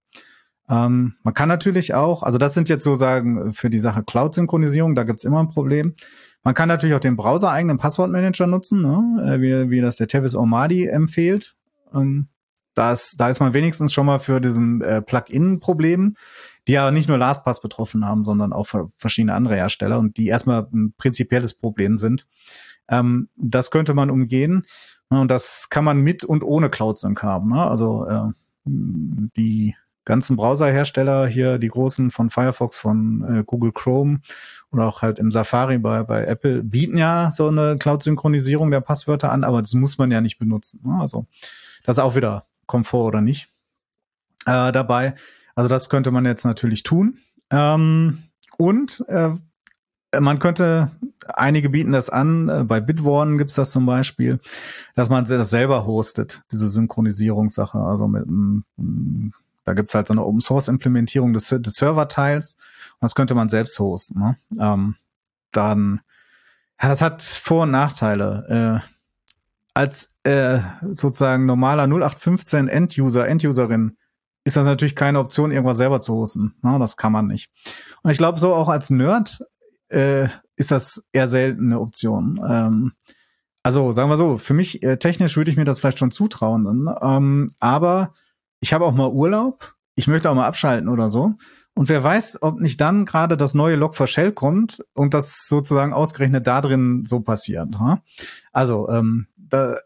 Ähm, man kann natürlich auch, also das sind jetzt sozusagen für die Sache Cloud-Synchronisierung, da gibt's immer ein Problem. Man kann natürlich auch den browser-eigenen Passwortmanager nutzen, ne? Äh, wie, wie das der Tevis Omadi empfiehlt. Ähm, das, da ist man wenigstens schon mal für diesen äh, Plugin-Problem, die ja nicht nur LastPass betroffen haben, sondern auch verschiedene andere Hersteller und die erstmal ein prinzipielles Problem sind. Ähm, das könnte man umgehen. Und das kann man mit und ohne Cloud-Sync haben. Ne? Also äh, die ganzen Browserhersteller hier, die großen von Firefox, von äh, Google Chrome oder auch halt im Safari bei, bei Apple, bieten ja so eine Cloud-Synchronisierung der Passwörter an, aber das muss man ja nicht benutzen. Ne? Also das ist auch wieder Komfort oder nicht äh, dabei. Also das könnte man jetzt natürlich tun. Ähm, und äh, man könnte, einige bieten das an, äh, bei Bitwarden gibt's das zum Beispiel, dass man das selber hostet, diese Synchronisierungssache, also mit einem da gibt's halt so eine Open Source Implementierung des, des Server-Teils und das könnte man selbst hosten. Ne? Ähm, dann, ja, das hat Vor- und Nachteile. Äh, als äh, sozusagen normaler 0815 End-User, End-Userin ist das natürlich keine Option, irgendwas selber zu hosten. Ne? Das kann man nicht. Und ich glaube, so auch als Nerd äh, ist das eher selten eine Option. Ähm, also sagen wir so, für mich äh, technisch würde ich mir das vielleicht schon zutrauen. Ne? Ähm, aber ich habe auch mal Urlaub, ich möchte auch mal abschalten oder so. Und wer weiß, ob nicht dann gerade das neue Log for Shell kommt und das sozusagen ausgerechnet da drin so passiert. Also ähm, da,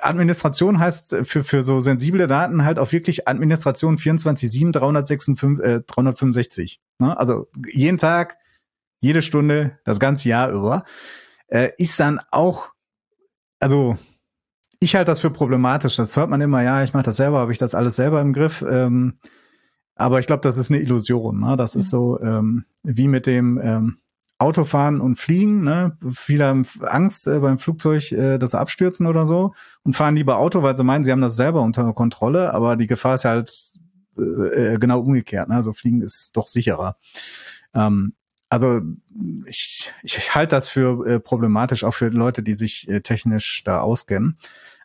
Administration heißt für, für so sensible Daten halt auch wirklich Administration 24-7 365, äh, 365. Ne? Also jeden Tag, jede Stunde, das ganze Jahr über. Äh, ist dann auch, also ich halte das für problematisch. Das hört man immer, ja, ich mache das selber, habe ich das alles selber im Griff. Ähm, aber ich glaube, das ist eine Illusion. Ne? Das ist so ähm, wie mit dem ähm, Autofahren und Fliegen, ne? Viele haben Angst äh, beim Flugzeug, äh, dass sie abstürzen oder so und fahren lieber Auto, weil sie meinen, sie haben das selber unter Kontrolle, aber die Gefahr ist halt äh, äh genau umgekehrt. Ne? Also Fliegen ist doch sicherer. Ähm, also ich, ich halte das für äh, problematisch, auch für Leute, die sich äh, technisch da auskennen.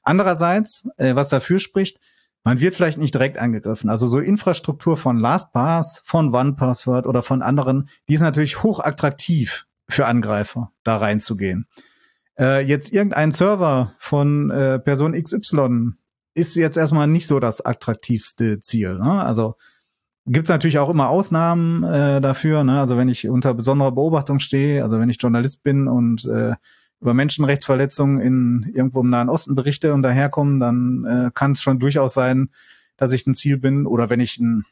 Andererseits, äh, was dafür spricht, man wird vielleicht nicht direkt angegriffen. Also so Infrastruktur von LastPass, von OnePassword oder von anderen, die ist natürlich hochattraktiv für Angreifer, da reinzugehen. Äh, jetzt irgendein Server von äh, Person XY ist jetzt erstmal nicht so das attraktivste Ziel. Ne? Also gibt's natürlich auch immer Ausnahmen äh, dafür. Ne? Also wenn ich unter besonderer Beobachtung stehe, also wenn ich Journalist bin und äh, über Menschenrechtsverletzungen in irgendwo im Nahen Osten berichte und daherkommen, dann äh, kann es schon durchaus sein, dass ich ein Ziel bin oder wenn ich ein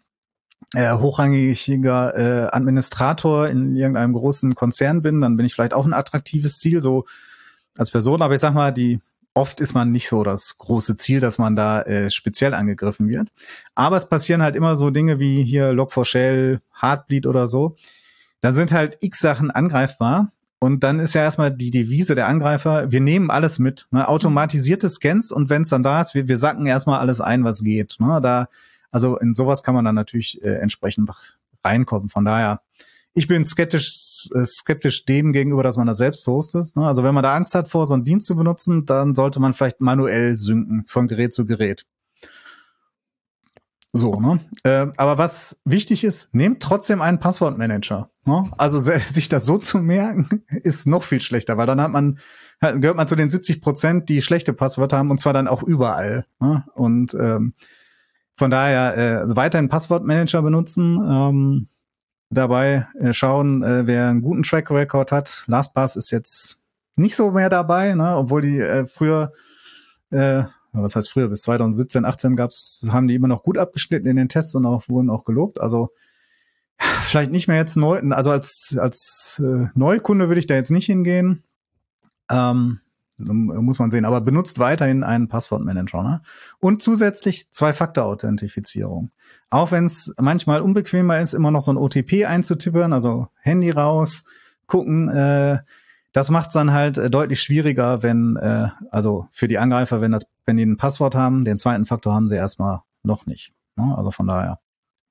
äh, hochrangiger äh, Administrator in irgendeinem großen Konzern bin, dann bin ich vielleicht auch ein attraktives Ziel, so als Person. Aber ich sag mal, die oft ist man nicht so das große Ziel, dass man da äh, speziell angegriffen wird. Aber es passieren halt immer so Dinge wie hier Log4Shell, Heartbleed oder so. Dann sind halt x Sachen angreifbar und dann ist ja erstmal die Devise der Angreifer, wir nehmen alles mit. Ne? Automatisierte Scans und wenn es dann da ist, wir, wir sacken erstmal alles ein, was geht. Ne? Da, also in sowas kann man dann natürlich äh, entsprechend reinkommen. Von daher, ich bin skeptisch, äh, skeptisch dem gegenüber, dass man das selbst hostet. Ne? Also wenn man da Angst hat vor, so einen Dienst zu benutzen, dann sollte man vielleicht manuell synken von Gerät zu Gerät. So, ne? Äh, aber was wichtig ist, nehmt trotzdem einen Passwortmanager. Ne? Also sich das so zu merken, ist noch viel schlechter, weil dann hat man, gehört man zu den 70 Prozent, die schlechte Passwörter haben und zwar dann auch überall. Ne? Und ähm, von daher äh, weiterhin Passwortmanager benutzen. Ähm, dabei äh, schauen, äh, wer einen guten Track Record hat. LastPass ist jetzt nicht so mehr dabei, ne? obwohl die äh, früher äh, was heißt früher, bis 2017, 18 gab's, haben die immer noch gut abgeschnitten in den Tests und auch wurden auch gelobt. Also vielleicht nicht mehr jetzt neu, also als, als äh, Neukunde würde ich da jetzt nicht hingehen. Ähm, muss man sehen, aber benutzt weiterhin einen Passwortmanager. Ne? Und zusätzlich Zwei-Faktor-Authentifizierung. Auch wenn es manchmal unbequemer ist, immer noch so ein OTP einzutippern, also Handy raus, gucken, äh, das macht es dann halt äh, deutlich schwieriger, wenn, äh, also für die Angreifer, wenn das, wenn die ein Passwort haben, den zweiten Faktor haben sie erstmal noch nicht. Ne? Also von daher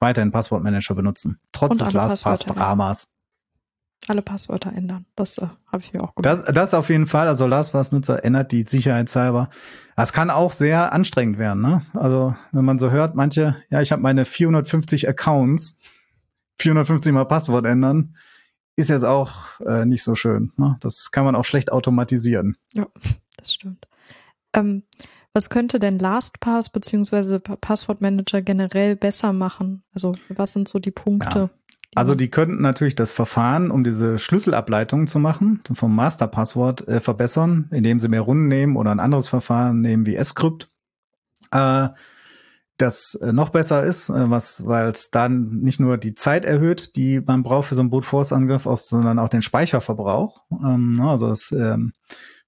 weiterhin Passwortmanager benutzen. Trotz des LastPass-Dramas. Alle Passwörter ändern. Das äh, habe ich mir auch gemerkt. Das, das auf jeden Fall. Also LastPass-Nutzer ändert die sicherheitshalber. Das kann auch sehr anstrengend werden. Ne? Also wenn man so hört, manche, ja, ich habe meine 450 Accounts, 450 mal Passwort ändern ist jetzt auch äh, nicht so schön. Ne? Das kann man auch schlecht automatisieren. Ja, das stimmt. Ähm, was könnte denn LastPass beziehungsweise Passwortmanager generell besser machen? Also was sind so die Punkte? Ja. Also die könnten natürlich das Verfahren, um diese Schlüsselableitungen zu machen, vom Masterpasswort äh, verbessern, indem sie mehr Runden nehmen oder ein anderes Verfahren nehmen wie Scrypt. Äh, das äh, noch besser ist, äh, was, weil es dann nicht nur die Zeit erhöht, die man braucht für so einen Brute Force Angriff, sondern auch den Speicherverbrauch. Ähm, ne, also es ähm,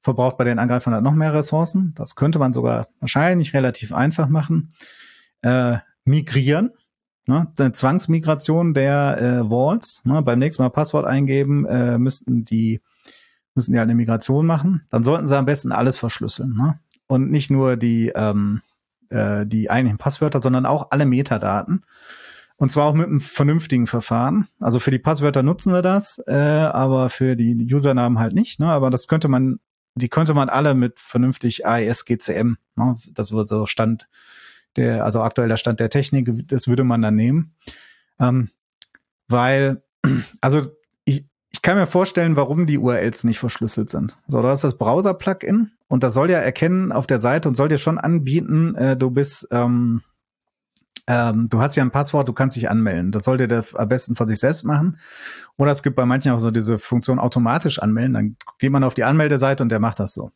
verbraucht bei den Angreifern halt noch mehr Ressourcen. Das könnte man sogar wahrscheinlich relativ einfach machen. Äh, migrieren, ne, Zwangsmigration der äh, Walls. Ne, beim nächsten Mal Passwort eingeben äh, müssten die müssen die halt eine Migration machen. Dann sollten sie am besten alles verschlüsseln ne? und nicht nur die ähm, äh, die eigentlichen Passwörter, sondern auch alle Metadaten. Und zwar auch mit einem vernünftigen Verfahren. Also für die Passwörter nutzen sie das, äh, aber für die Usernamen halt nicht. Ne? Aber das könnte man, die könnte man alle mit vernünftig AES-GCM, ne? das wird so Stand der, also aktueller Stand der Technik, das würde man dann nehmen. Ähm, weil, also ich, ich kann mir vorstellen, warum die URLs nicht verschlüsselt sind. So, da ist das Browser-Plugin und das soll ja erkennen auf der Seite und soll dir schon anbieten, äh, du bist, ähm, ähm, du hast ja ein Passwort, du kannst dich anmelden. Das sollte der am besten von sich selbst machen. Oder es gibt bei manchen auch so diese Funktion automatisch anmelden. Dann geht man auf die Anmeldeseite und der macht das so.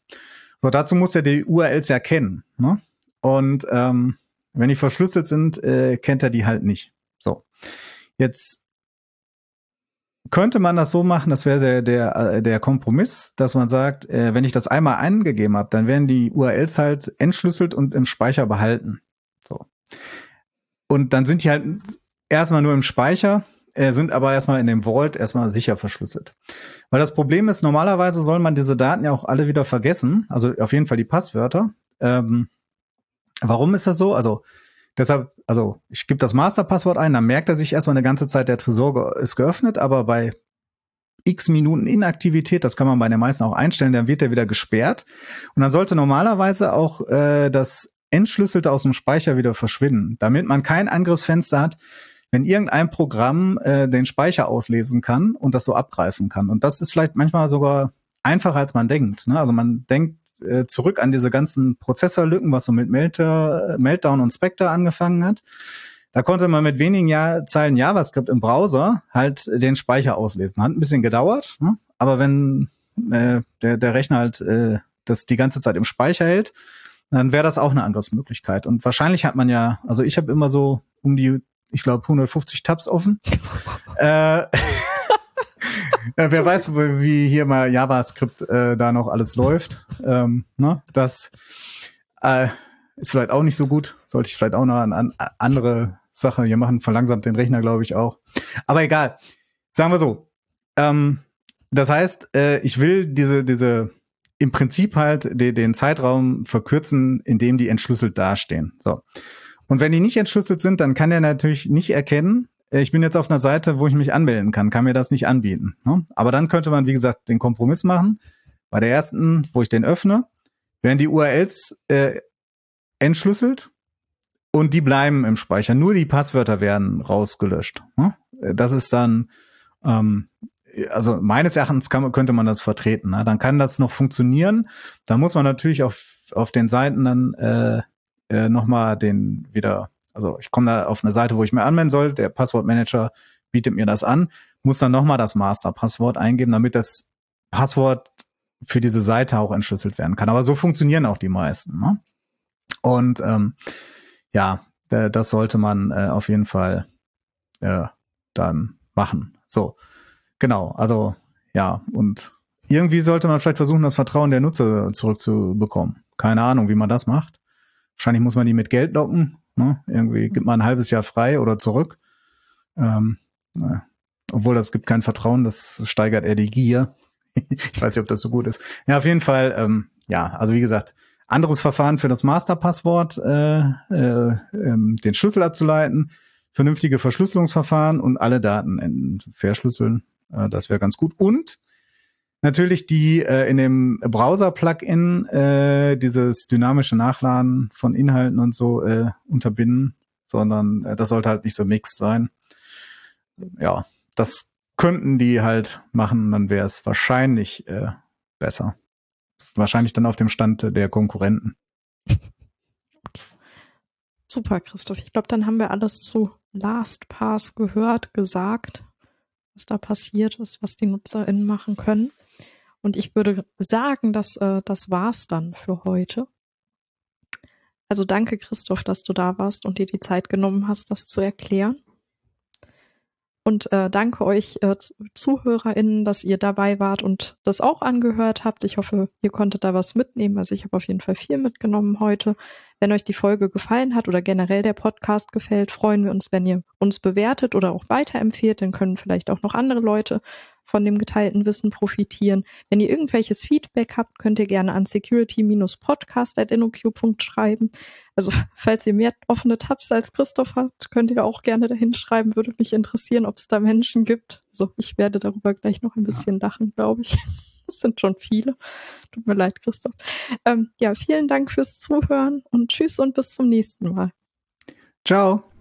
So, dazu muss er die URLs erkennen. Ne? Und ähm, wenn die verschlüsselt sind, äh, kennt er die halt nicht. So. Jetzt könnte man das so machen, das wäre der, der, äh, der Kompromiss, dass man sagt, äh, wenn ich das einmal eingegeben habe, dann werden die URLs halt entschlüsselt und im Speicher behalten. So. Und dann sind die halt erstmal nur im Speicher äh, sind aber erstmal in dem Vault erstmal sicher verschlüsselt. Weil das Problem ist, normalerweise soll man diese Daten ja auch alle wieder vergessen, also auf jeden Fall die Passwörter. Ähm, warum ist das so? Also deshalb, also ich gebe das Masterpasswort ein, dann merkt er sich erstmal eine ganze Zeit, der Tresor ist geöffnet, aber bei x Minuten Inaktivität, das kann man bei den meisten auch einstellen, dann wird er wieder gesperrt. Und dann sollte normalerweise auch äh, das Entschlüsselte aus dem Speicher wieder verschwinden, damit man kein Angriffsfenster hat, wenn irgendein Programm äh, den Speicher auslesen kann und das so abgreifen kann. Und das ist vielleicht manchmal sogar einfacher, als man denkt. Ne? Also man denkt äh, zurück an diese ganzen Prozessorlücken, was so mit Melter, Meltdown und Spectre angefangen hat. Da konnte man mit wenigen Jahr Zeilen JavaScript im Browser halt den Speicher auslesen. Hat ein bisschen gedauert, ne? aber wenn äh, der, der Rechner halt äh, das die ganze Zeit im Speicher hält, dann wäre das auch eine Möglichkeit. Und wahrscheinlich hat man ja, also ich habe immer so um die, ich glaube, 150 Tabs offen. äh, wer weiß, wie hier mal JavaScript äh, da noch alles läuft. Ähm, ne? Das äh, ist vielleicht auch nicht so gut. Sollte ich vielleicht auch noch an, an andere Sache hier machen. Verlangsamt den Rechner, glaube ich, auch. Aber egal. Sagen wir so. Ähm, das heißt, äh, ich will diese, diese im Prinzip halt de, den Zeitraum verkürzen, in dem die entschlüsselt dastehen. So. Und wenn die nicht entschlüsselt sind, dann kann er natürlich nicht erkennen, äh, ich bin jetzt auf einer Seite, wo ich mich anmelden kann, kann mir das nicht anbieten. Ne? Aber dann könnte man, wie gesagt, den Kompromiss machen. Bei der ersten, wo ich den öffne, werden die URLs äh, entschlüsselt und die bleiben im Speicher. Nur die Passwörter werden rausgelöscht. Ne? Das ist dann ähm, also meines Erachtens kann, könnte man das vertreten. Ne? Dann kann das noch funktionieren. Da muss man natürlich auf, auf den Seiten dann äh, äh, nochmal den wieder, also ich komme da auf eine Seite, wo ich mir anmelden soll, der Passwortmanager bietet mir das an, muss dann nochmal das Masterpasswort eingeben, damit das Passwort für diese Seite auch entschlüsselt werden kann. Aber so funktionieren auch die meisten. Ne? Und ähm, ja, das sollte man äh, auf jeden Fall äh, dann machen. So. Genau, also ja, und irgendwie sollte man vielleicht versuchen, das Vertrauen der Nutzer zurückzubekommen. Keine Ahnung, wie man das macht. Wahrscheinlich muss man die mit Geld locken. Ne? Irgendwie gibt man ein halbes Jahr frei oder zurück. Ähm, äh, obwohl das gibt kein Vertrauen, das steigert eher die Gier. ich weiß nicht, ob das so gut ist. Ja, auf jeden Fall, ähm, ja, also wie gesagt, anderes Verfahren für das Masterpasswort, äh, äh, ähm, den Schlüssel abzuleiten, vernünftige Verschlüsselungsverfahren und alle Daten verschlüsseln äh, das wäre ganz gut. Und natürlich die äh, in dem Browser-Plugin äh, dieses dynamische Nachladen von Inhalten und so äh, unterbinden, sondern äh, das sollte halt nicht so mixed sein. Ja, das könnten die halt machen, dann wäre es wahrscheinlich äh, besser. Wahrscheinlich dann auf dem Stand der Konkurrenten. Super, Christoph. Ich glaube, dann haben wir alles zu LastPass gehört, gesagt was da passiert ist, was die NutzerInnen machen können. Und ich würde sagen, dass äh, das war's dann für heute. Also danke, Christoph, dass du da warst und dir die Zeit genommen hast, das zu erklären. Und äh, danke euch äh, ZuhörerInnen, dass ihr dabei wart und das auch angehört habt. Ich hoffe, ihr konntet da was mitnehmen. Also ich habe auf jeden Fall viel mitgenommen heute. Wenn euch die Folge gefallen hat oder generell der Podcast gefällt, freuen wir uns, wenn ihr uns bewertet oder auch weiterempfehlt. Dann können vielleicht auch noch andere Leute von dem geteilten Wissen profitieren. Wenn ihr irgendwelches Feedback habt, könnt ihr gerne an security-podcast.noq. schreiben. Also falls ihr mehr offene Tabs als Christoph habt, könnt ihr auch gerne dahin schreiben. Würde mich interessieren, ob es da Menschen gibt. So, ich werde darüber gleich noch ein bisschen lachen, glaube ich. Es sind schon viele. Tut mir leid, Christoph. Ähm, ja, vielen Dank fürs Zuhören und tschüss und bis zum nächsten Mal. Ciao.